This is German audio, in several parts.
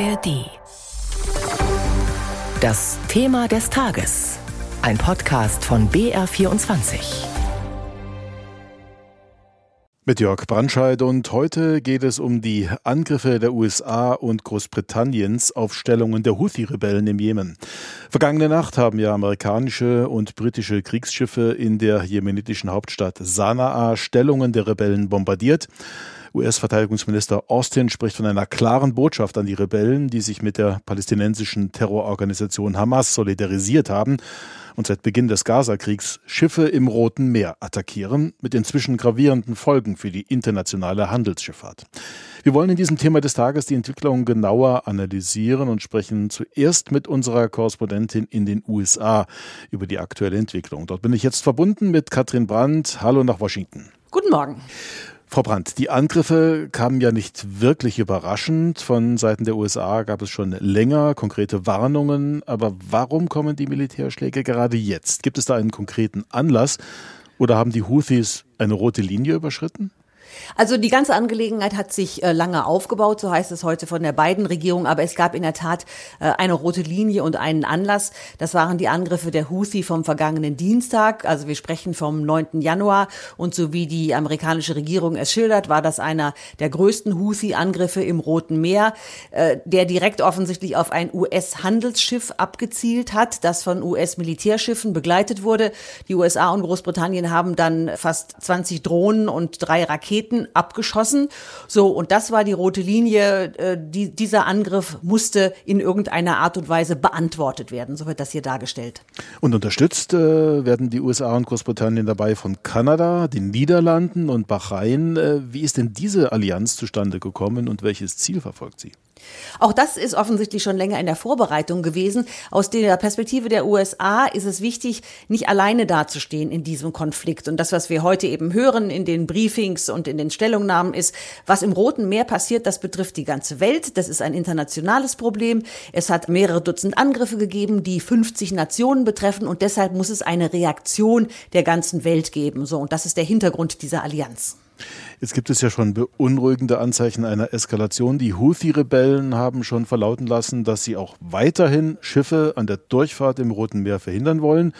ARD. Das Thema des Tages. Ein Podcast von BR24. Mit Jörg Brandscheid und heute geht es um die Angriffe der USA und Großbritanniens auf Stellungen der Houthi-Rebellen im Jemen. Vergangene Nacht haben ja amerikanische und britische Kriegsschiffe in der jemenitischen Hauptstadt Sanaa Stellungen der Rebellen bombardiert. US-Verteidigungsminister Austin spricht von einer klaren Botschaft an die Rebellen, die sich mit der palästinensischen Terrororganisation Hamas solidarisiert haben und seit Beginn des Gazakriegs Schiffe im Roten Meer attackieren, mit inzwischen gravierenden Folgen für die internationale Handelsschifffahrt. Wir wollen in diesem Thema des Tages die Entwicklung genauer analysieren und sprechen zuerst mit unserer Korrespondentin in den USA über die aktuelle Entwicklung. Dort bin ich jetzt verbunden mit Katrin Brandt. Hallo nach Washington. Guten Morgen. Frau Brandt, die Angriffe kamen ja nicht wirklich überraschend. Von Seiten der USA gab es schon länger konkrete Warnungen. Aber warum kommen die Militärschläge gerade jetzt? Gibt es da einen konkreten Anlass? Oder haben die Houthis eine rote Linie überschritten? Also die ganze Angelegenheit hat sich äh, lange aufgebaut, so heißt es heute von der beiden Regierung, aber es gab in der Tat äh, eine rote Linie und einen Anlass. Das waren die Angriffe der Houthi vom vergangenen Dienstag. Also wir sprechen vom 9. Januar und so wie die amerikanische Regierung es schildert, war das einer der größten Houthi-Angriffe im Roten Meer, äh, der direkt offensichtlich auf ein US-Handelsschiff abgezielt hat, das von US-Militärschiffen begleitet wurde. Die USA und Großbritannien haben dann fast 20 Drohnen und drei Raketen Raketen abgeschossen. So, und das war die rote Linie. Äh, die, dieser Angriff musste in irgendeiner Art und Weise beantwortet werden. So wird das hier dargestellt. Und unterstützt äh, werden die USA und Großbritannien dabei von Kanada, den Niederlanden und Bahrain. Äh, wie ist denn diese Allianz zustande gekommen und welches Ziel verfolgt sie? Auch das ist offensichtlich schon länger in der Vorbereitung gewesen. Aus der Perspektive der USA ist es wichtig, nicht alleine dazustehen in diesem Konflikt. Und das, was wir heute eben hören in den Briefings und in den Stellungnahmen ist, was im Roten Meer passiert, das betrifft die ganze Welt. Das ist ein internationales Problem. Es hat mehrere Dutzend Angriffe gegeben, die 50 Nationen betreffen. Und deshalb muss es eine Reaktion der ganzen Welt geben. So. Und das ist der Hintergrund dieser Allianz. Jetzt gibt es ja schon beunruhigende Anzeichen einer Eskalation. Die Houthi-Rebellen haben schon verlauten lassen, dass sie auch weiterhin Schiffe an der Durchfahrt im Roten Meer verhindern wollen.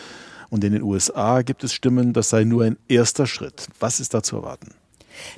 Und in den USA gibt es Stimmen, das sei nur ein erster Schritt. Was ist da zu erwarten?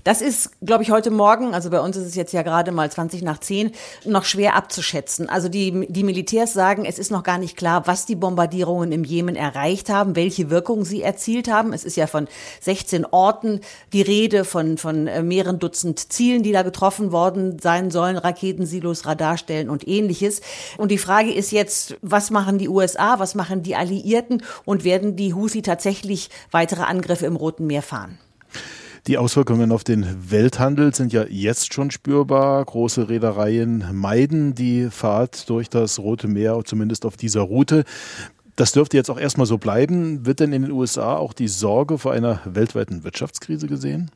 Das ist, glaube ich, heute Morgen, also bei uns ist es jetzt ja gerade mal 20 nach 10, noch schwer abzuschätzen. Also die, die Militärs sagen, es ist noch gar nicht klar, was die Bombardierungen im Jemen erreicht haben, welche Wirkung sie erzielt haben. Es ist ja von 16 Orten die Rede, von, von äh, mehreren Dutzend Zielen, die da getroffen worden sein sollen, Raketensilos, Radarstellen und ähnliches. Und die Frage ist jetzt, was machen die USA, was machen die Alliierten und werden die Houthi tatsächlich weitere Angriffe im Roten Meer fahren? Die Auswirkungen auf den Welthandel sind ja jetzt schon spürbar. Große Reedereien meiden die Fahrt durch das Rote Meer, zumindest auf dieser Route. Das dürfte jetzt auch erstmal so bleiben. Wird denn in den USA auch die Sorge vor einer weltweiten Wirtschaftskrise gesehen?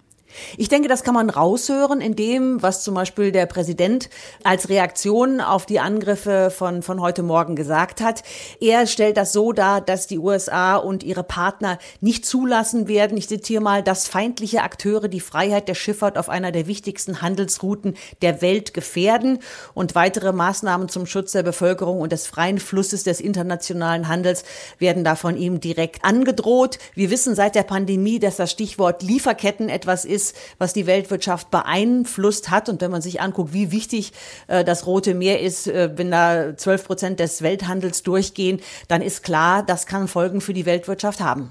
Ich denke, das kann man raushören in dem, was zum Beispiel der Präsident als Reaktion auf die Angriffe von, von heute Morgen gesagt hat. Er stellt das so dar, dass die USA und ihre Partner nicht zulassen werden, ich zitiere mal, dass feindliche Akteure die Freiheit der Schifffahrt auf einer der wichtigsten Handelsrouten der Welt gefährden und weitere Maßnahmen zum Schutz der Bevölkerung und des freien Flusses des internationalen Handels werden da von ihm direkt angedroht. Wir wissen seit der Pandemie, dass das Stichwort Lieferketten etwas ist, ist, was die Weltwirtschaft beeinflusst hat. Und wenn man sich anguckt, wie wichtig äh, das Rote Meer ist, äh, wenn da 12 Prozent des Welthandels durchgehen, dann ist klar, das kann Folgen für die Weltwirtschaft haben.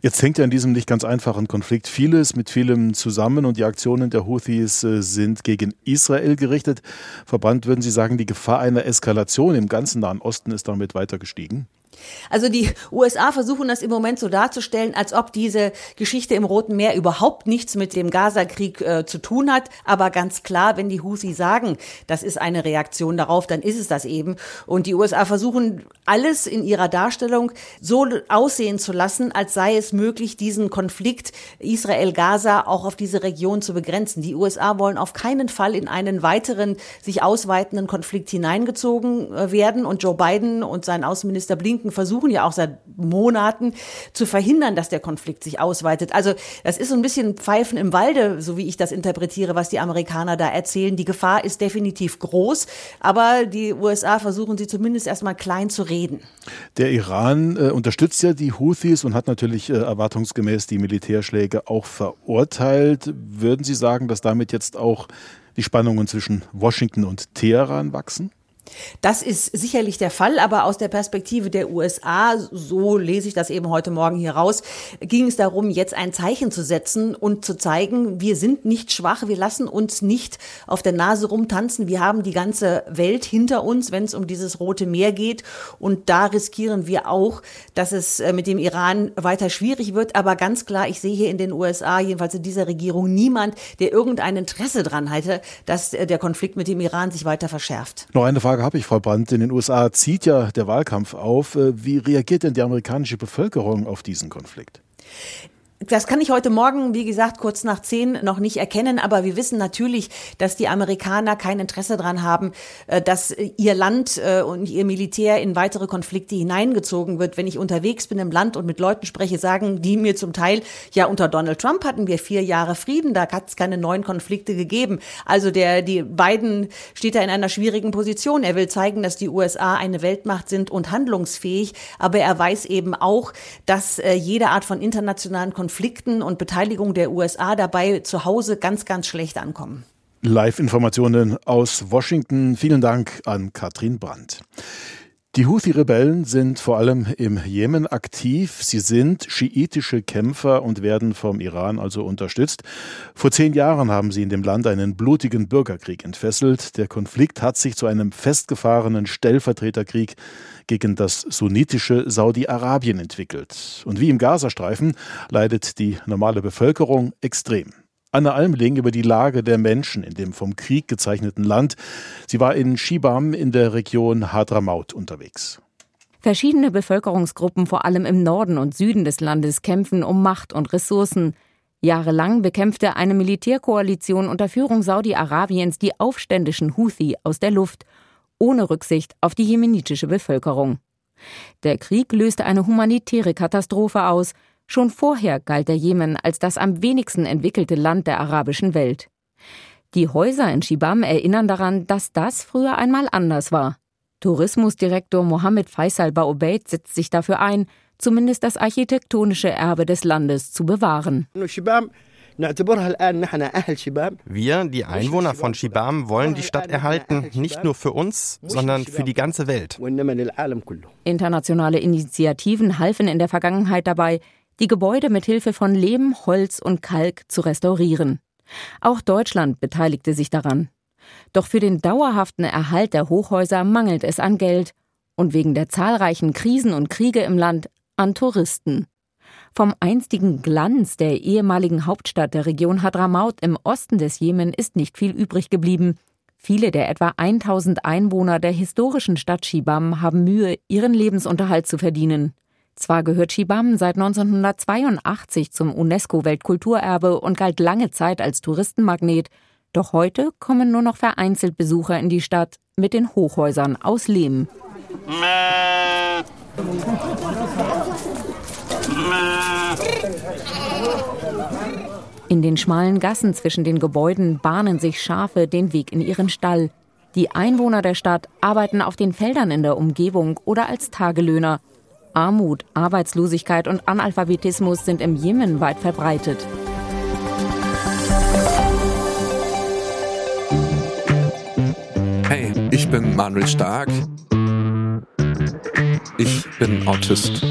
Jetzt hängt ja in diesem nicht ganz einfachen Konflikt vieles mit vielem zusammen und die Aktionen der Houthis äh, sind gegen Israel gerichtet. Verbrannt würden Sie sagen, die Gefahr einer Eskalation im ganzen Nahen Osten ist damit weiter gestiegen? Also die USA versuchen das im Moment so darzustellen, als ob diese Geschichte im Roten Meer überhaupt nichts mit dem Gaza-Krieg äh, zu tun hat. Aber ganz klar, wenn die Houthi sagen, das ist eine Reaktion darauf, dann ist es das eben. Und die USA versuchen alles in ihrer Darstellung so aussehen zu lassen, als sei es möglich, diesen Konflikt Israel-Gaza auch auf diese Region zu begrenzen. Die USA wollen auf keinen Fall in einen weiteren, sich ausweitenden Konflikt hineingezogen äh, werden. Und Joe Biden und sein Außenminister Blinken Beteiligten versuchen ja auch seit Monaten zu verhindern, dass der Konflikt sich ausweitet. Also das ist so ein bisschen Pfeifen im Walde, so wie ich das interpretiere, was die Amerikaner da erzählen. Die Gefahr ist definitiv groß, aber die USA versuchen sie zumindest erstmal klein zu reden. Der Iran äh, unterstützt ja die Houthis und hat natürlich äh, erwartungsgemäß die Militärschläge auch verurteilt. Würden Sie sagen, dass damit jetzt auch die Spannungen zwischen Washington und Teheran wachsen? Das ist sicherlich der Fall, aber aus der Perspektive der USA, so lese ich das eben heute Morgen hier raus, ging es darum, jetzt ein Zeichen zu setzen und zu zeigen, wir sind nicht schwach, wir lassen uns nicht auf der Nase rumtanzen, wir haben die ganze Welt hinter uns, wenn es um dieses Rote Meer geht. Und da riskieren wir auch, dass es äh, mit dem Iran weiter schwierig wird, aber ganz klar, ich sehe hier in den USA, jedenfalls in dieser Regierung, niemand, der irgendein Interesse dran hätte, dass äh, der Konflikt mit dem Iran sich weiter verschärft. Noch eine Frage Frage habe ich, Frau Brandt. In den USA zieht ja der Wahlkampf auf. Äh, wie reagiert denn die amerikanische Bevölkerung auf diesen Konflikt? Das kann ich heute Morgen, wie gesagt, kurz nach zehn noch nicht erkennen, aber wir wissen natürlich, dass die Amerikaner kein Interesse daran haben, äh, dass ihr Land äh, und ihr Militär in weitere Konflikte hineingezogen wird. Wenn ich unterwegs bin im Land und mit Leuten spreche, sagen die mir zum Teil, ja, unter Donald Trump hatten wir vier Jahre Frieden, da hat es keine neuen Konflikte gegeben. Also der, die Biden steht da in einer schwierigen Position. Er will zeigen, dass die USA eine Weltmacht sind und handlungsfähig, aber er weiß eben auch, dass äh, jede Art von internationalen Konflikten Konflikten und Beteiligung der USA dabei zu Hause ganz, ganz schlecht ankommen. Live-Informationen aus Washington. Vielen Dank an Katrin Brandt. Die Houthi-Rebellen sind vor allem im Jemen aktiv. Sie sind schiitische Kämpfer und werden vom Iran also unterstützt. Vor zehn Jahren haben sie in dem Land einen blutigen Bürgerkrieg entfesselt. Der Konflikt hat sich zu einem festgefahrenen Stellvertreterkrieg gegen das sunnitische Saudi-Arabien entwickelt. Und wie im Gazastreifen leidet die normale Bevölkerung extrem. Anne Almling über die Lage der Menschen in dem vom Krieg gezeichneten Land. Sie war in Shibam in der Region Hadramaut unterwegs. Verschiedene Bevölkerungsgruppen, vor allem im Norden und Süden des Landes, kämpfen um Macht und Ressourcen. Jahrelang bekämpfte eine Militärkoalition unter Führung Saudi-Arabiens die aufständischen Houthi aus der Luft ohne Rücksicht auf die jemenitische Bevölkerung. Der Krieg löste eine humanitäre Katastrophe aus. Schon vorher galt der Jemen als das am wenigsten entwickelte Land der arabischen Welt. Die Häuser in Shibam erinnern daran, dass das früher einmal anders war. Tourismusdirektor Mohammed Faisal Baobeid setzt sich dafür ein, zumindest das architektonische Erbe des Landes zu bewahren. Wir, die Einwohner von Shibam, wollen die Stadt erhalten, nicht nur für uns, sondern für die ganze Welt. Internationale Initiativen halfen in der Vergangenheit dabei, die Gebäude mit Hilfe von Lehm, Holz und Kalk zu restaurieren. Auch Deutschland beteiligte sich daran. Doch für den dauerhaften Erhalt der Hochhäuser mangelt es an Geld und wegen der zahlreichen Krisen und Kriege im Land an Touristen. Vom einstigen Glanz der ehemaligen Hauptstadt der Region Hadramaut im Osten des Jemen ist nicht viel übrig geblieben. Viele der etwa 1000 Einwohner der historischen Stadt Shibam haben Mühe, ihren Lebensunterhalt zu verdienen. Zwar gehört Shibam seit 1982 zum UNESCO-Weltkulturerbe und galt lange Zeit als Touristenmagnet, doch heute kommen nur noch vereinzelt Besucher in die Stadt mit den Hochhäusern aus Lehm. In den schmalen Gassen zwischen den Gebäuden bahnen sich Schafe den Weg in ihren Stall. Die Einwohner der Stadt arbeiten auf den Feldern in der Umgebung oder als Tagelöhner. Armut, Arbeitslosigkeit und Analphabetismus sind im Jemen weit verbreitet. Hey, ich bin Manuel Stark. Ich bin Autist.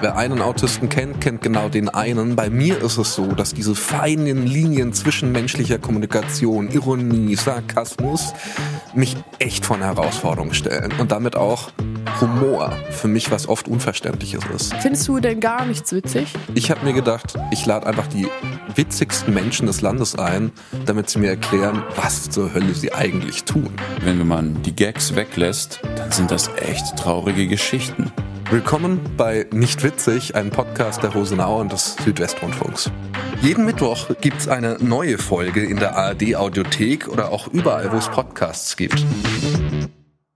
Wer einen Autisten kennt, kennt genau den einen. Bei mir ist es so, dass diese feinen Linien zwischen menschlicher Kommunikation, Ironie, Sarkasmus mich echt vor eine Herausforderung stellen. Und damit auch Humor für mich was oft Unverständliches ist. Findest du denn gar nichts witzig? Ich habe mir gedacht, ich lade einfach die witzigsten Menschen des Landes ein, damit sie mir erklären, was zur Hölle sie eigentlich tun. Wenn man die Gags weglässt, dann sind das echt traurige Geschichten. Willkommen bei Nicht Witzig, einem Podcast der Rosenau und des Südwestrundfunks. Jeden Mittwoch gibt's eine neue Folge in der ARD Audiothek oder auch überall, wo es Podcasts gibt.